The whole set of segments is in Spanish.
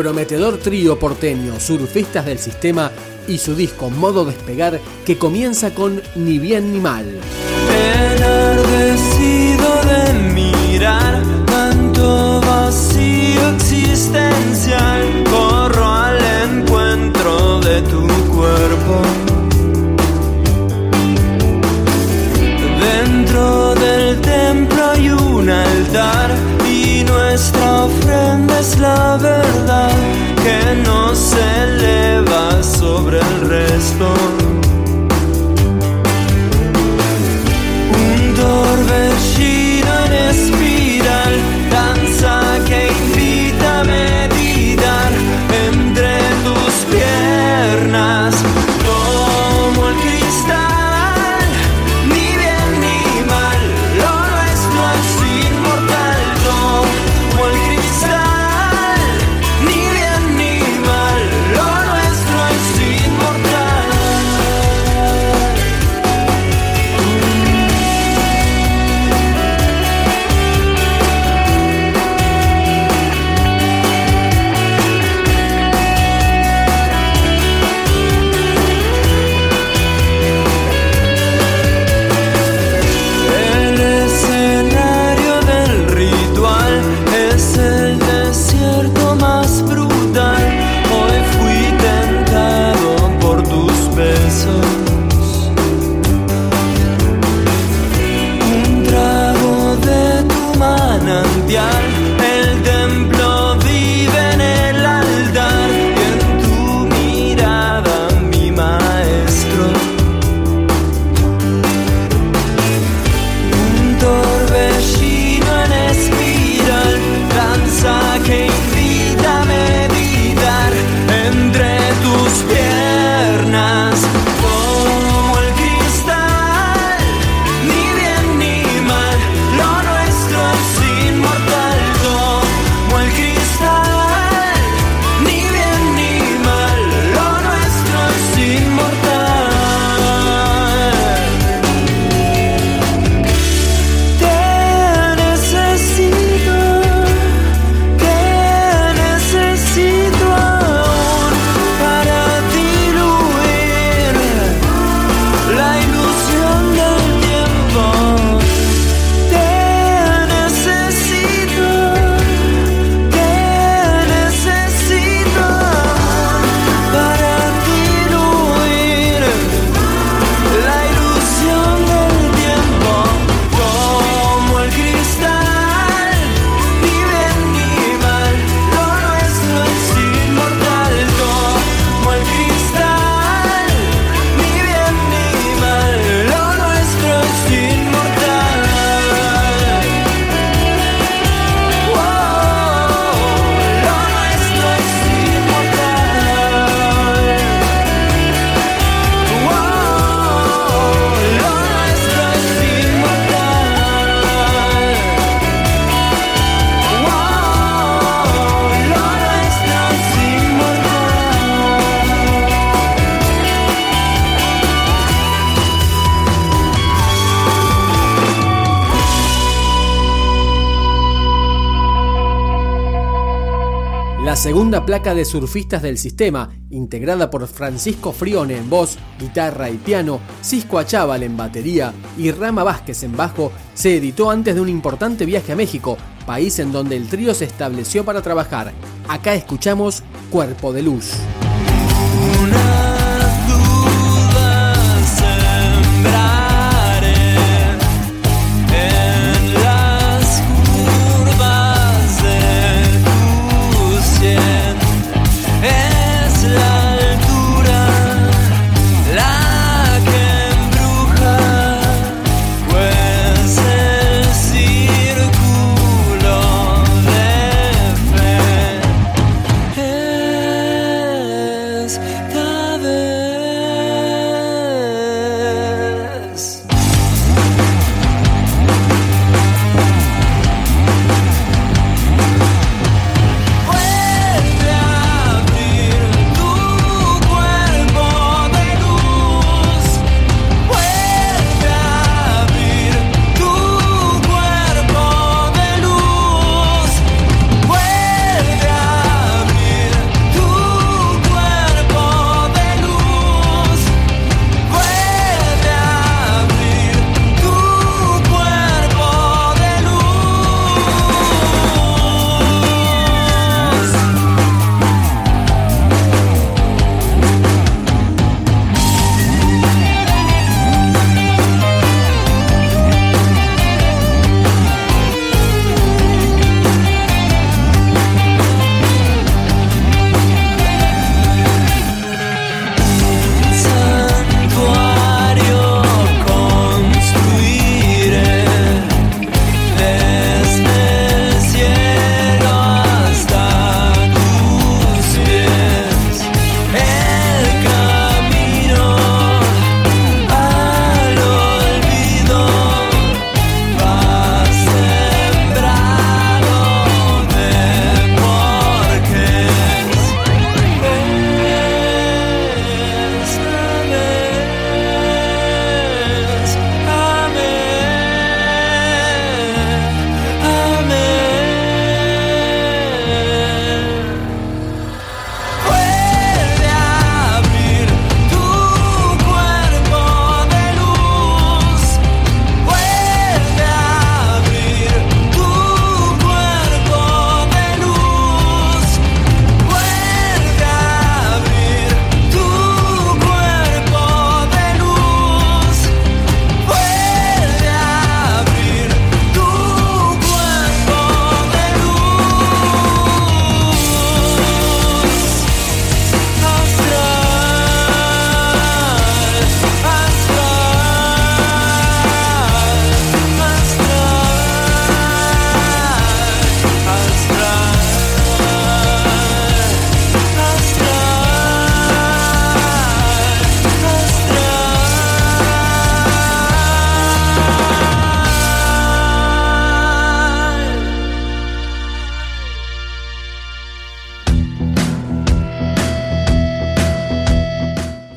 Prometedor trío porteño Surfistas del Sistema y su disco Modo Despegar que comienza con Ni bien ni mal. Enardecido de mirar tanto vacío existencial, corro al encuentro de tu cuerpo. Dentro del templo hay un altar nuestra ofrenda es la verdad que no se eleva sobre el resto. Segunda placa de Surfistas del Sistema, integrada por Francisco Frione en voz, guitarra y piano, Cisco Achával en batería y Rama Vázquez en bajo, se editó antes de un importante viaje a México, país en donde el trío se estableció para trabajar. Acá escuchamos Cuerpo de Luz.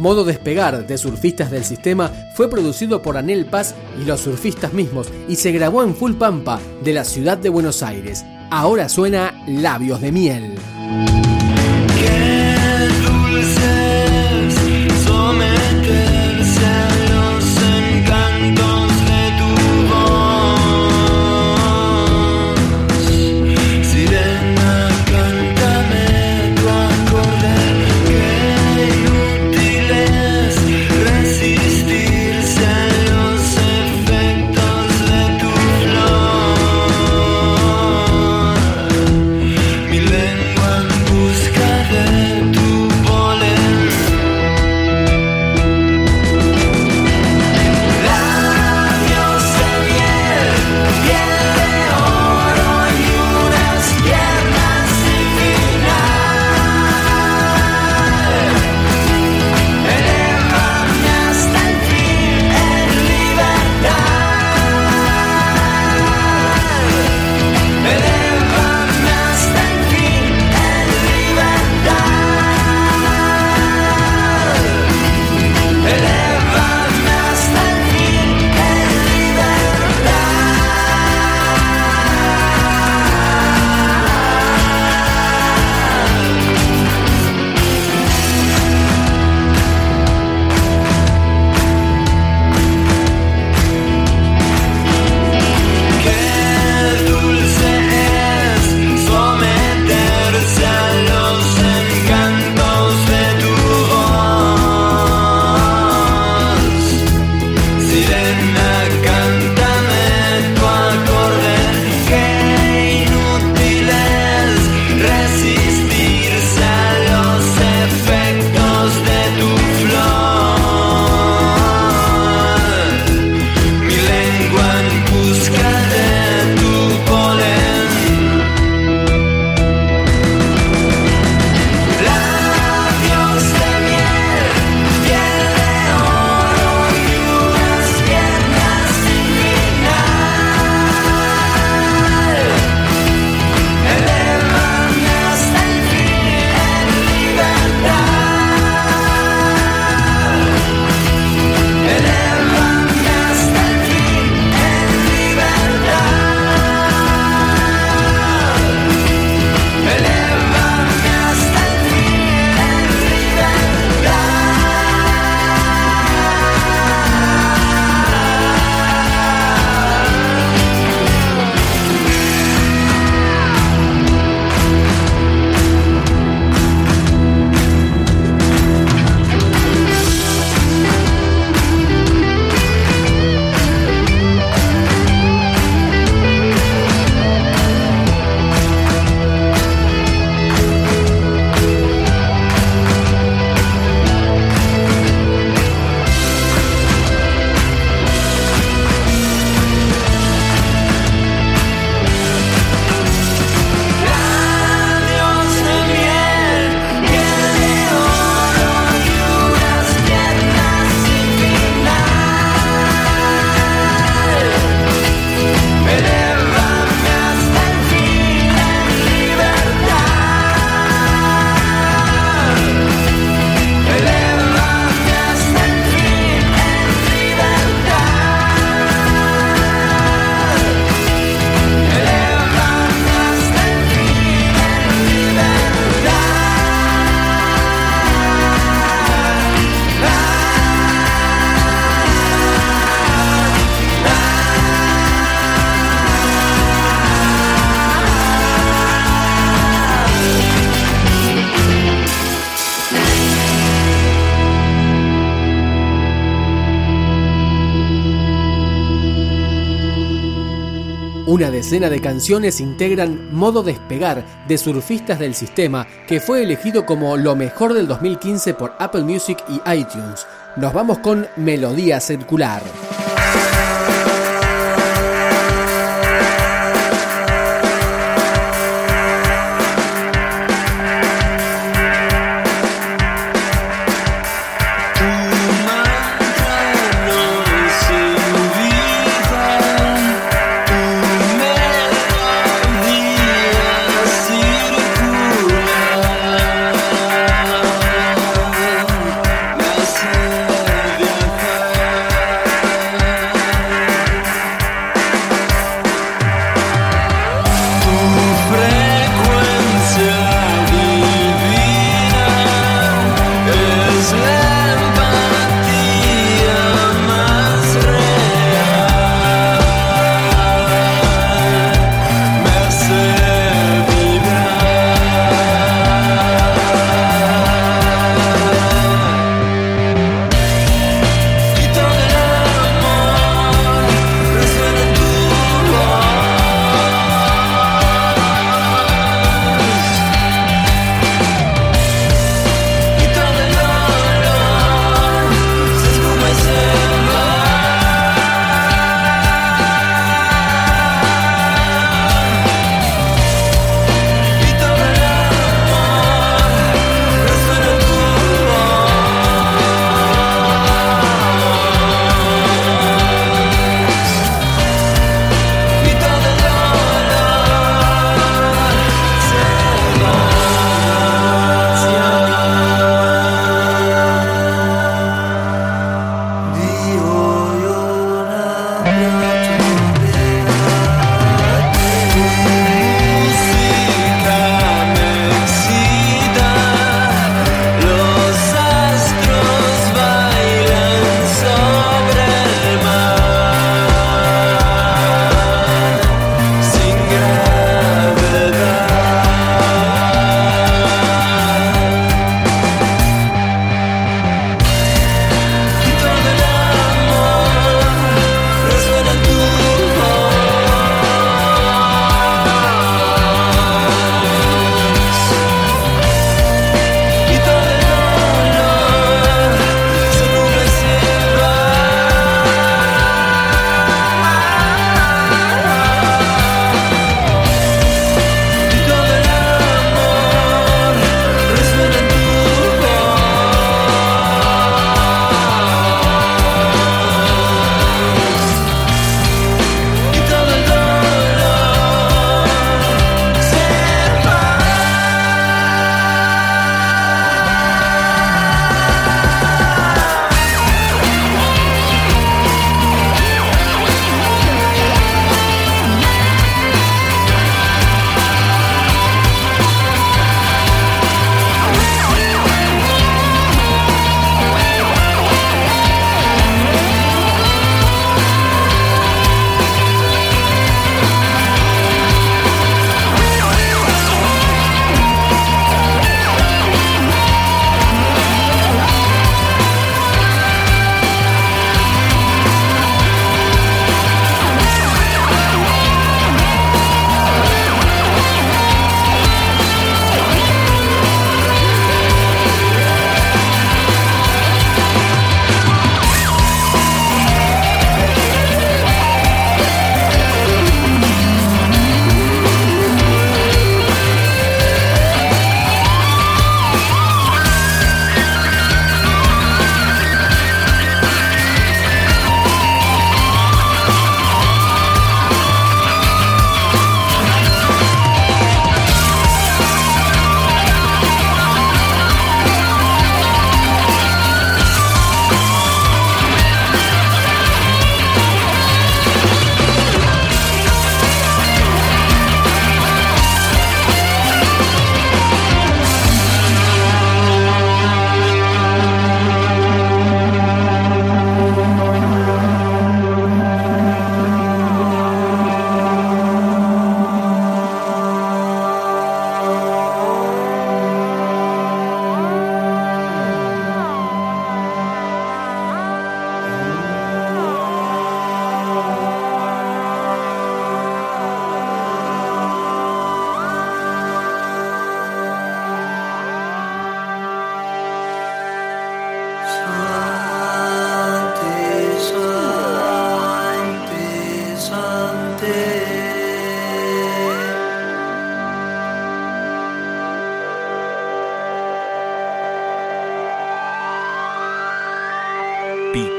Modo Despegar de Surfistas del Sistema fue producido por Anel Paz y los surfistas mismos y se grabó en Full Pampa de la ciudad de Buenos Aires. Ahora suena Labios de Miel. Decena de canciones integran Modo Despegar de Surfistas del Sistema, que fue elegido como lo mejor del 2015 por Apple Music y iTunes. Nos vamos con Melodía Circular.